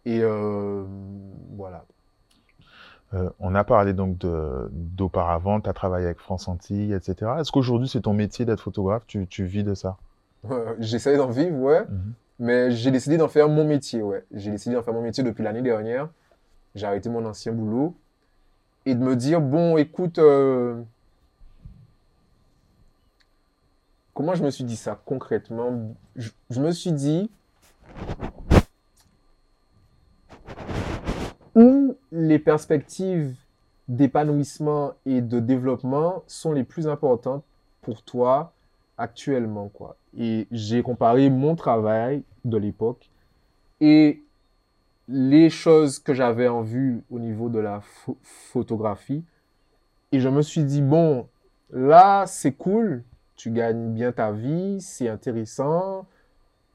Et euh, voilà. Euh, on a parlé donc d'auparavant, tu as travaillé avec France Antilles, etc. Est-ce qu'aujourd'hui c'est ton métier d'être photographe? Tu, tu, vis de ça? J'essaie d'en vivre, ouais. Mhm. Mais j'ai décidé d'en faire mon métier, ouais. J'ai décidé d'en faire mon métier depuis l'année dernière. J'ai arrêté mon ancien boulot. Et de me dire, bon, écoute, euh, comment je me suis dit ça concrètement? Je, me suis dit où les perspectives d'épanouissement et de développement sont les plus importantes pour toi actuellement quoi. Et j'ai comparé mon travail de l'époque et les choses que j'avais en vue au niveau de la photographie. Et je me suis dit bon là c'est cool. Tu gagnes bien ta vie, c'est intéressant,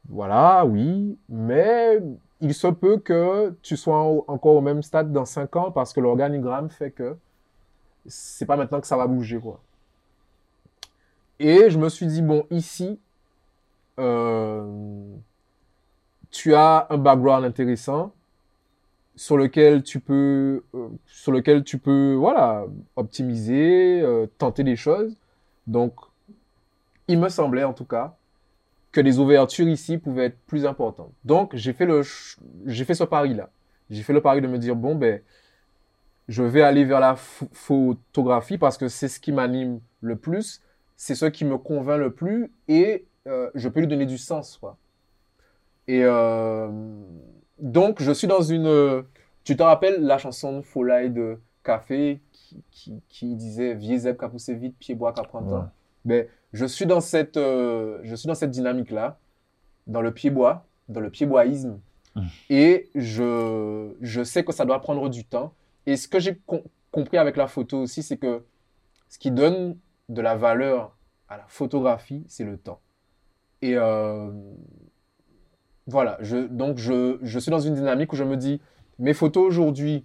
voilà, oui, mais il se peut que tu sois encore au même stade dans 5 ans parce que l'organigramme fait que c'est pas maintenant que ça va bouger, quoi. Et je me suis dit, bon, ici, tu as un background intéressant sur lequel tu peux, euh, sur lequel tu peux, voilà, optimiser, euh, tenter des choses. Donc, il me semblait en tout cas que les ouvertures ici pouvaient être plus importantes. Donc, j'ai fait, le, j'ai fait ce pari-là. J'ai fait le pari de me dire, bon, ben, je vais aller vers la photographie parce que c'est ce qui m'anime le plus, c'est ce qui me convainc le plus et euh, je peux lui donner du sens, quoi. Et euh, donc, je suis dans une... Tu te rappelles la chanson de Folai de Café qui, qui, disait « Vieux zèbre qu'a poussé vite, pied bois qu'a prend temps ben, je suis dans cette, euh, je suis dans cette dynamique-là, dans le pied-bois, dans le pied-boisisme. Mmh. Et je, je sais que ça doit prendre du temps. Et ce que j'ai compris avec la photo aussi, c'est que ce qui donne de la valeur à la photographie, c'est le temps. Et euh, voilà, je, donc je, je suis dans une dynamique où je me dis, mes photos aujourd'hui,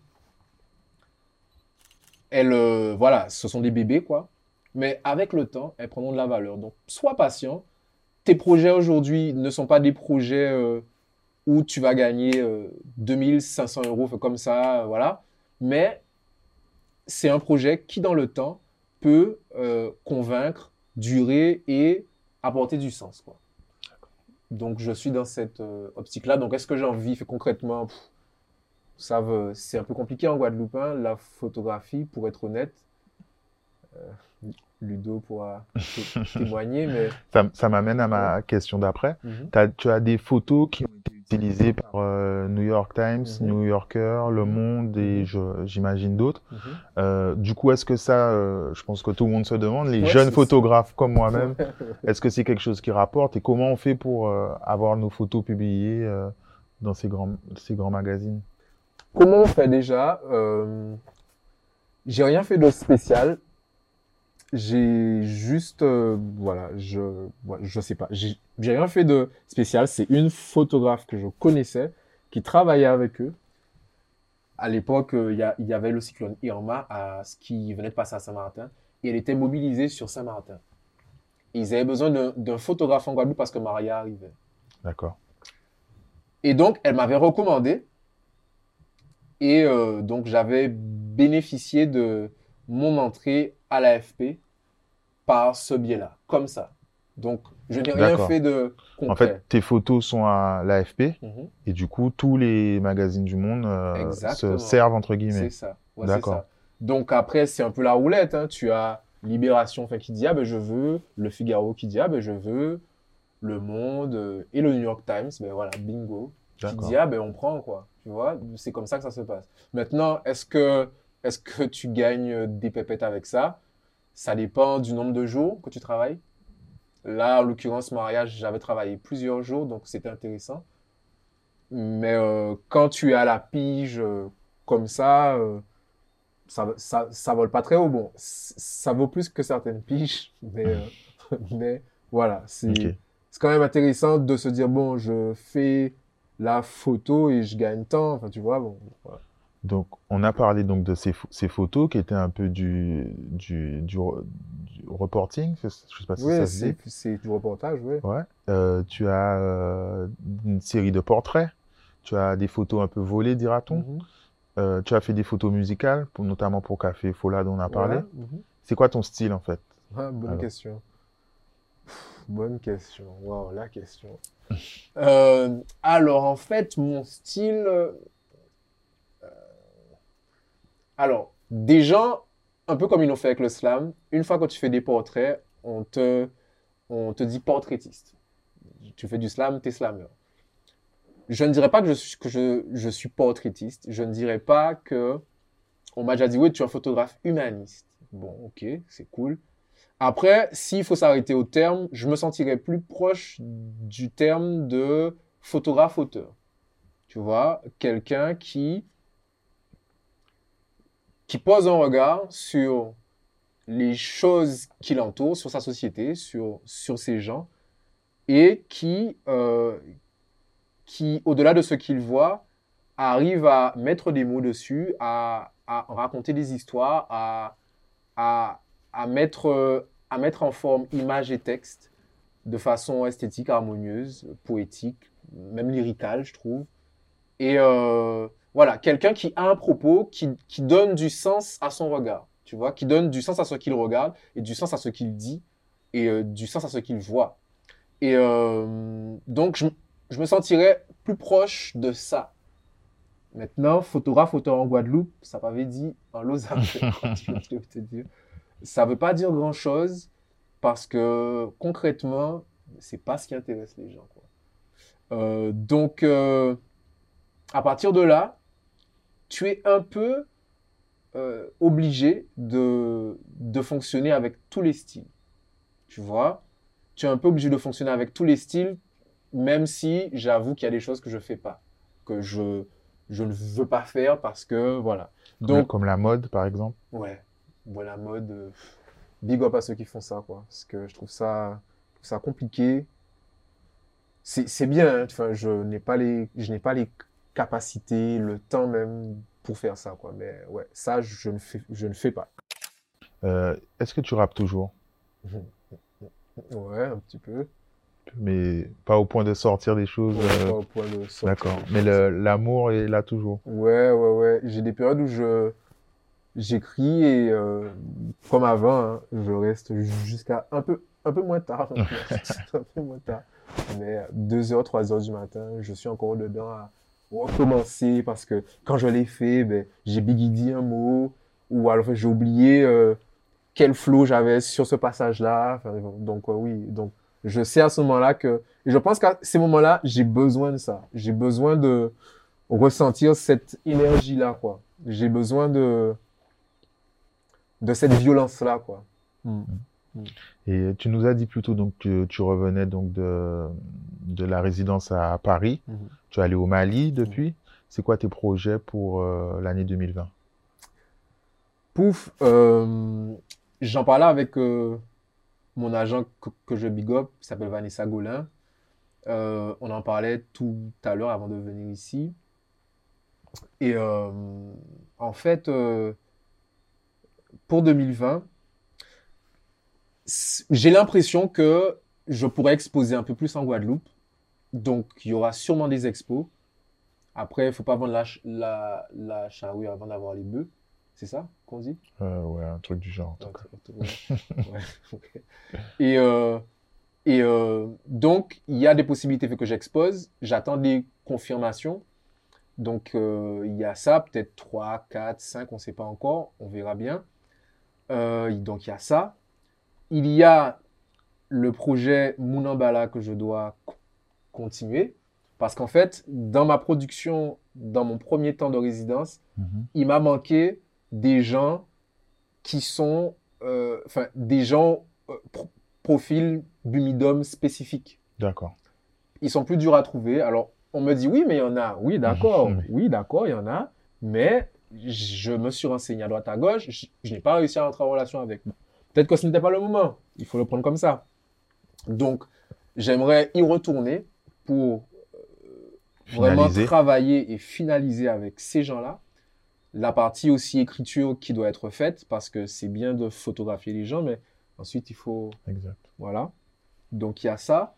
elles, euh, voilà, ce sont des bébés, quoi. Mais avec le temps, elles prendront de la valeur. Donc, sois patient. Tes projets aujourd'hui ne sont pas des projets euh, où tu vas gagner 2500 euh, euros comme ça, voilà. Mais c'est un projet qui, dans le temps, peut convaincre, durer et apporter du sens. Quoi. Donc, je suis dans cette euh, optique-là. Donc, est-ce que j'en vis concrètement? Pff, ça veut- C'est un peu compliqué en Guadeloupe, hein, la photographie, pour être honnête. Euh, Ludo pourra té- témoigner, mais... Ça, ça m'amène à ma question d'après. T'as- tu as des photos qui ont été utilisées par euh, New York Times, Mhm. New Yorker, Le Monde et je- j'imagine d'autres. Mhm. Euh, du coup, est-ce que ça, euh, je pense que tout le monde se demande, les Ouais, jeunes photographes comme moi-même, est-ce que c'est quelque chose qui rapporte et comment on fait pour euh, avoir nos photos publiées euh, dans ces grands, ces grands magazines? Comment on fait déjà Euh, J'ai rien fait de spécial. J'ai juste, euh, voilà, je, je sais pas. J'ai rien fait de spécial. C'est une photographe que je connaissais qui travaillait avec eux. À l'époque, euh, il y, avait le cyclone Irma à ce qui venait de passer à Saint-Martin et elle était mobilisée sur Saint-Martin. Ils avaient besoin d'un d'un photographe en Guadeloupe parce que Maria arrivait. D'accord. Et donc, elle m'avait recommandé. Et euh, donc, j'avais bénéficié de mon entrée à l'AFP par ce biais-là, comme ça. Donc, je n'ai rien D'accord. fait de concret. En fait, tes photos sont à l'AFP Mhm. et du coup, tous les magazines du monde euh, se servent entre c'est guillemets. ça. Ouais, c'est D'accord. ça. Donc, après, c'est un peu la roulette. hein. Tu as Libération enfin, qui dit, ah ben je veux, Le Figaro qui dit, ah ben je veux, Le Monde euh, et le New York Times. Ben voilà, bingo. qui D'accord. dit ah ben on prend quoi tu vois c'est comme ça que ça se passe maintenant est-ce que est-ce que tu gagnes des pépettes avec ça? Ça dépend du nombre de jours que tu travailles. Là en l'occurrence mariage j'avais travaillé plusieurs jours donc c'était intéressant. Mais euh, quand tu es à la pige euh, comme ça euh, ça, ça ça vole pas très haut. Bon ça vaut plus que certaines piges mais euh, mais voilà c'est quand même intéressant de se dire bon je fais la photo et je gagne tant. Enfin tu vois bon voilà. Donc, on a parlé donc de ces, pho- ces photos qui étaient un peu du, du, du, re- du reporting, je sais pas si ça oui se c'est dit. c'est du reportage oui Ouais. Euh, tu as euh, une série de portraits. Tu as des photos un peu volées, dira-t-on. Mhm. Euh, tu as fait des photos musicales, pour- notamment pour Café Fola dont on a parlé. Ouais, mhm. C'est quoi ton style en fait? Ah, bonne Alors. question Pff, bonne question waouh la question alors en fait mon style alors des gens un peu comme ils l'ont fait avec le slam une fois que tu fais des portraits on te on te dit portraitiste. Tu fais du slam t'es slammer je ne dirais pas que je suis que je, je suis portraitiste. Je ne dirais pas que on m'a déjà dit oui tu es un photographe humaniste. Bon ok c'est cool. Après, s'il faut s'arrêter au terme, je me sentirais plus proche du terme de photographe-auteur. Tu vois, quelqu'un qui, qui pose un regard sur les choses qui l'entourent, sur sa société, sur, sur ses gens, et qui, euh, qui au-delà de ce qu'il voit, arrive à mettre des mots dessus, à, à raconter des histoires, à, à, mettre, à mettre en forme image et texte de façon esthétique, harmonieuse, poétique, même lyricale, je trouve. Et euh, voilà, quelqu'un qui a un propos, qui, qui donne du sens à son regard, tu vois, qui donne du sens à ce qu'il regarde, et du sens à ce qu'il dit, et euh, du sens à ce qu'il voit. Et euh, donc, je, je me sentirais plus proche de ça. Maintenant, photographe, auteur en Guadeloupe, ça m'avait dit en Lausanne, ça veut pas dire grand chose parce que concrètement, c'est pas ce qui intéresse les gens. Quoi. Euh, donc, euh, à partir de là, tu es un peu euh, obligé de, de fonctionner avec tous les styles. Tu vois, tu es un peu obligé de fonctionner avec tous les styles, même si j'avoue qu'il y a des choses que je fais pas, que je, je ne veux pas faire parce que voilà. Comme, Donc, comme la mode, par exemple. Ouais, bon, la mode, euh, big up à ceux qui font ça, quoi. Parce que je trouve ça, ça compliqué. C'est bien, hein, enfin, je n'ai pas les, je n'ai pas les capacités, le temps même pour faire ça, quoi. Mais ouais, ça, je ne fais, je ne fais pas. Euh, est-ce que tu rappes toujours? Ouais, un petit peu. Mais pas au point de sortir des choses. Ouais, euh, pas au point de sortir D'accord. Mais l'amour est là toujours? Ouais, ouais, ouais. J'ai des périodes où je, j'écris et euh, comme avant, hein, je reste jusqu'à un peu, un peu moins tard. un peu moins tard. Mais 2h, 3h du matin, je suis encore dedans à recommencer parce que quand je l'ai fait, ben, j'ai bigidi un mot ou alors j'ai oublié euh, quel flow j'avais sur ce passage-là. Donc euh, oui, donc je sais à ce moment-là que je pense qu'à ces moments-là, j'ai besoin de ça. J'ai besoin de ressentir cette énergie-là, quoi. J'ai besoin de de cette violence-là, quoi. Mm. Et tu nous as dit plutôt donc que tu revenais donc de, de la résidence à Paris. Mm-hmm. Tu es allé au Mali depuis. C'est quoi tes projets pour euh, l'année 2020 Pouf, euh, j'en parlais avec euh, mon agent que, je big up, qui s'appelle Vanessa Golin. on en parlait tout à l'heure avant de venir ici. Et en fait, pour 2020, j'ai l'impression que je pourrais exposer un peu plus en Guadeloupe. Donc, il y aura sûrement des expos. Après, il ne faut pas vendre la, la, la charrue avant d'avoir les bœufs. C'est ça qu'on dit? Euh, Ouais, un truc du genre. Et, euh, et euh, donc, il y a des possibilités que j'expose. J'attends des confirmations. Donc, il y a ça, peut-être 3, 4, 5, on ne sait pas encore. On verra bien. Euh, donc il y a ça. Il y a le projet Mounambala que je dois continuer. Parce qu'en fait, dans ma production, dans mon premier temps de résidence, mhm. il m'a manqué des gens qui sont, euh, enfin, des gens euh, profil bumidum spécifique. D'accord. Ils sont plus durs à trouver. Alors, on me dit oui, mais il y en a. Oui, d'accord. oui, d'accord, il y en a. Mais je me suis renseigné à droite à gauche, je, n'ai pas réussi à entrer en relation avec. Peut-être que ce n'était pas le moment. Il faut le prendre comme ça. Donc, j'aimerais y retourner pour euh, vraiment travailler et finaliser avec ces gens-là. La partie aussi écriture qui doit être faite parce que c'est bien de photographier les gens, mais ensuite il faut. Exact. Voilà. Donc il y a ça.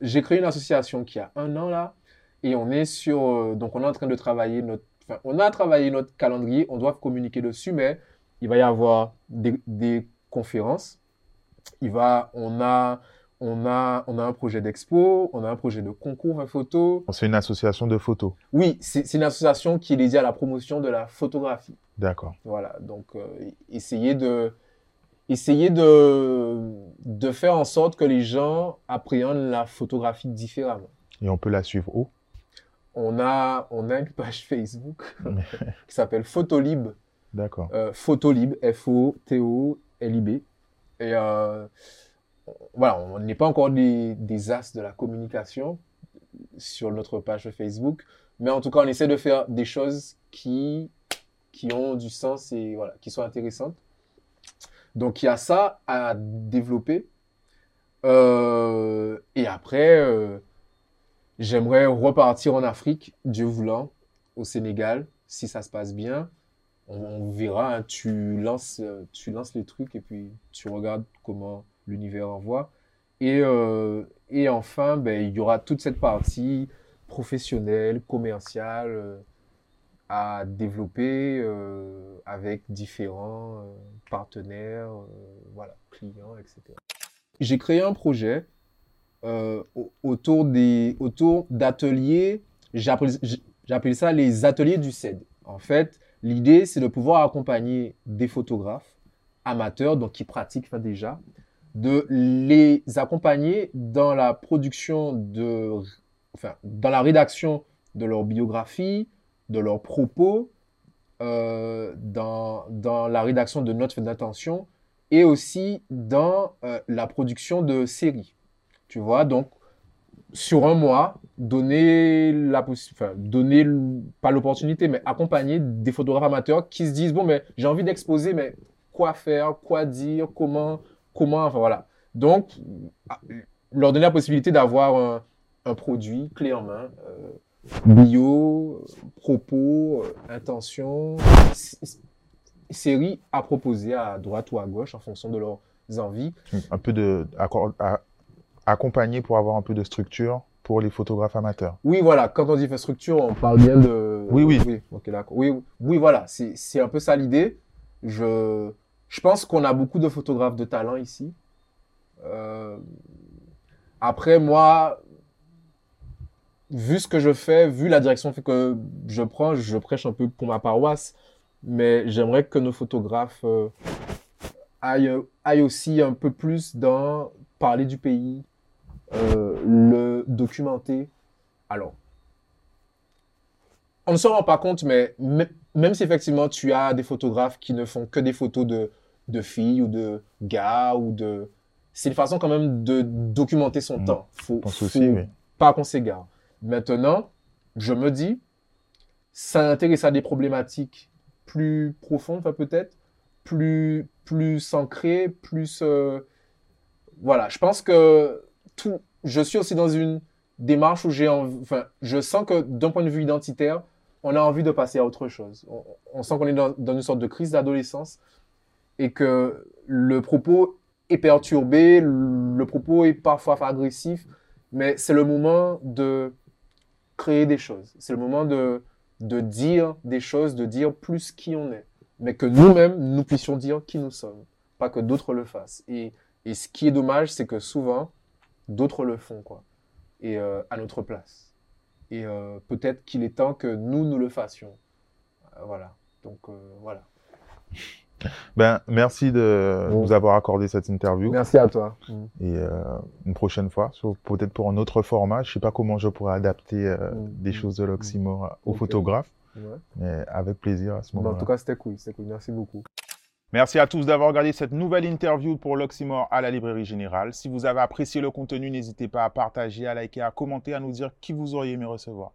J'ai créé une association qui a un an là et on est sur. Euh, donc on est en train de travailler notre on a travaillé notre calendrier, on doit communiquer dessus, mais il va y avoir des, conférences. Il va, on a, on a, on a un projet d'expo, on a un projet de concours en photo. C'est une association de photos. Oui, c'est une association qui est dédiée à la promotion de la photographie. D'accord. Voilà, donc euh, essayer de, essayer de, de faire en sorte que les gens appréhendent la photographie différemment. Et on peut la suivre où? On a, on a une page Facebook qui s'appelle Photolib. D'accord. Euh, Photolib, F-O-T-O-L-I-B. Et euh, voilà, on n'est pas encore des, des, as de la communication sur notre page Facebook, mais en tout cas, on essaie de faire des choses qui, qui ont du sens et voilà, qui sont intéressantes. Donc, il y a ça à développer. Euh, et après, J'aimerais repartir en Afrique, Dieu voulant, au Sénégal, si ça se passe bien. On, verra, hein. tu, lances, tu lances les trucs et puis tu regardes comment l'univers envoie. Et, euh, et enfin, ben, il y aura toute cette partie professionnelle, commerciale euh, à développer euh, avec différents partenaires, voilà, clients, etc. J'ai créé un projet euh, autour des autour d'ateliers. J'appelle ça les ateliers du CED. En fait, l'idée, c'est de pouvoir accompagner des photographes amateurs, donc qui pratiquent déjà, de les accompagner dans la production de, enfin, dans la rédaction de leur biographie, de leurs propos, euh, dans, dans la rédaction de notes d'intention et aussi dans euh, la production de séries. Tu vois, donc, sur un mois, donner la enfin, donner pas l'opportunité, mais accompagner des photographes amateurs qui se disent bon, mais j'ai envie d'exposer, mais quoi faire, quoi dire, comment, comment, enfin voilà. Donc, leur donner la possibilité d'avoir un, produit clé en main, euh, bio, propos, euh, intention, série à proposer à droite ou à gauche en fonction de leurs envies. Un peu de, accompagner pour avoir un peu de structure pour les photographes amateurs. Oui, voilà. Quand on dit structure, on parle bien de, Oui, oui. Oui, voilà, c'est c'est un peu ça l'idée. Je, je pense qu'on a beaucoup de photographes de talent ici. Euh, après, moi, vu ce que je fais, vu la direction que je prends, je prêche un peu pour ma paroisse, mais j'aimerais que nos photographes euh, aillent, aillent aussi un peu plus dans parler du pays, euh, le documenter. Alors, on ne se rend pas compte, mais mê- même si effectivement tu as des photographes qui ne font que des photos de, de filles ou de gars ou de... C'est une façon quand même de documenter son Mm. temps. Faut, faut aussi, pas qu'on s'égare. Maintenant, je me dis, s'intéresser à des problématiques plus profondes, enfin, peut-être, plus, plus ancrées, plus... euh, Voilà, je pense que Je suis aussi dans une démarche où j'ai. Enfin, je sens que d'un point de vue identitaire, on a envie de passer à autre chose. On, on sent qu'on est dans, dans une sorte de crise d'adolescence et que le propos est perturbé, le propos est parfois agressif, mais c'est le moment de créer des choses. C'est le moment de, de dire des choses, de dire plus qui on est. Mais que nous-mêmes, nous puissions dire qui nous sommes. Pas que d'autres le fassent. Et, et ce qui est dommage, c'est que souvent, d'autres le font, quoi. Et euh, à notre place. Et euh, peut-être qu'il est temps que nous, nous le fassions. Euh, voilà. Donc, euh, voilà. Ben, merci de Bon. nous avoir accordé cette interview. Merci à toi. Et euh, une prochaine fois, peut-être pour un autre format. Je sais pas comment je pourrais adapter euh, Mm. des choses de l'oxymore aux photographes, Ouais. mais avec plaisir à ce Bon, en moment-là. tout cas, c'était cool. C'était cool. Merci beaucoup. Merci à tous d'avoir regardé cette nouvelle interview pour l'Oxymore à la Librairie Générale. Si vous avez apprécié le contenu, n'hésitez pas à partager, à liker, à commenter, à nous dire qui vous auriez aimé recevoir.